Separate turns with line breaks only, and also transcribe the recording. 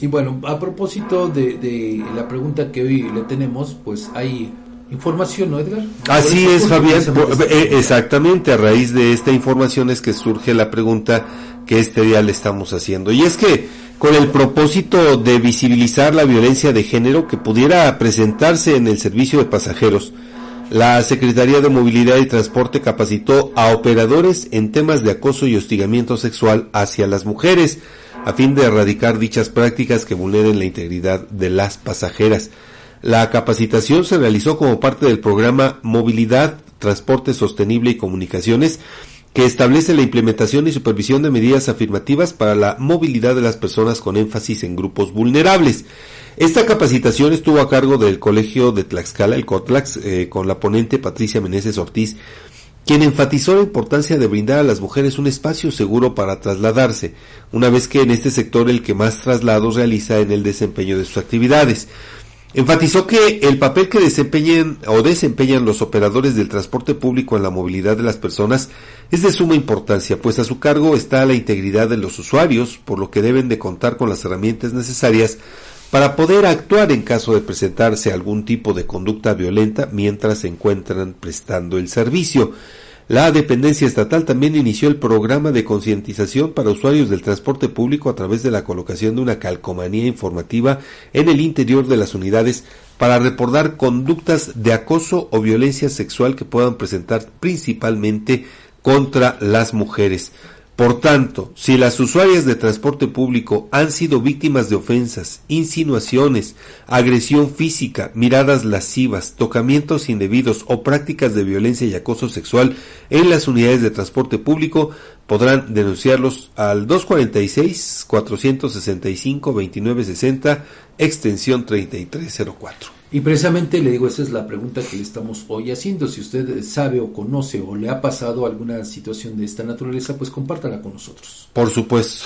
Y bueno, a propósito de, de la pregunta que hoy le tenemos, pues hay información, ¿no, Edgar?
Así es, Fabián. Eh, exactamente, a raíz de esta información es que surge la pregunta que este día le estamos haciendo. Y es que con el propósito de visibilizar la violencia de género que pudiera presentarse en el servicio de pasajeros, la Secretaría de Movilidad y Transporte capacitó a operadores en temas de acoso y hostigamiento sexual hacia las mujeres, a fin de erradicar dichas prácticas que vulneren la integridad de las pasajeras. La capacitación se realizó como parte del programa Movilidad, Transporte Sostenible y Comunicaciones, que establece la implementación y supervisión de medidas afirmativas para la movilidad de las personas con énfasis en grupos vulnerables. Esta capacitación estuvo a cargo del Colegio de Tlaxcala, el COTLAX, eh, con la ponente Patricia Meneses Ortiz, quien enfatizó la importancia de brindar a las mujeres un espacio seguro para trasladarse, una vez que en este sector el que más traslados realiza en el desempeño de sus actividades. Enfatizó que el papel que desempeñan o desempeñan los operadores del transporte público en la movilidad de las personas es de suma importancia, pues a su cargo está la integridad de los usuarios, por lo que deben de contar con las herramientas necesarias para poder actuar en caso de presentarse algún tipo de conducta violenta mientras se encuentran prestando el servicio. La dependencia estatal también inició el programa de concientización para usuarios del transporte público a través de la colocación de una calcomanía informativa en el interior de las unidades para reportar conductas de acoso o violencia sexual que puedan presentar principalmente contra las mujeres. Por tanto, si las usuarias de transporte público han sido víctimas de ofensas, insinuaciones, agresión física, miradas lascivas, tocamientos indebidos o prácticas de violencia y acoso sexual en las unidades de transporte público, podrán denunciarlos al 246-465-2960, extensión 3304.
Y precisamente le digo, esa es la pregunta que le estamos hoy haciendo. Si usted sabe o conoce o le ha pasado alguna situación de esta naturaleza, pues compártala con nosotros.
Por supuesto.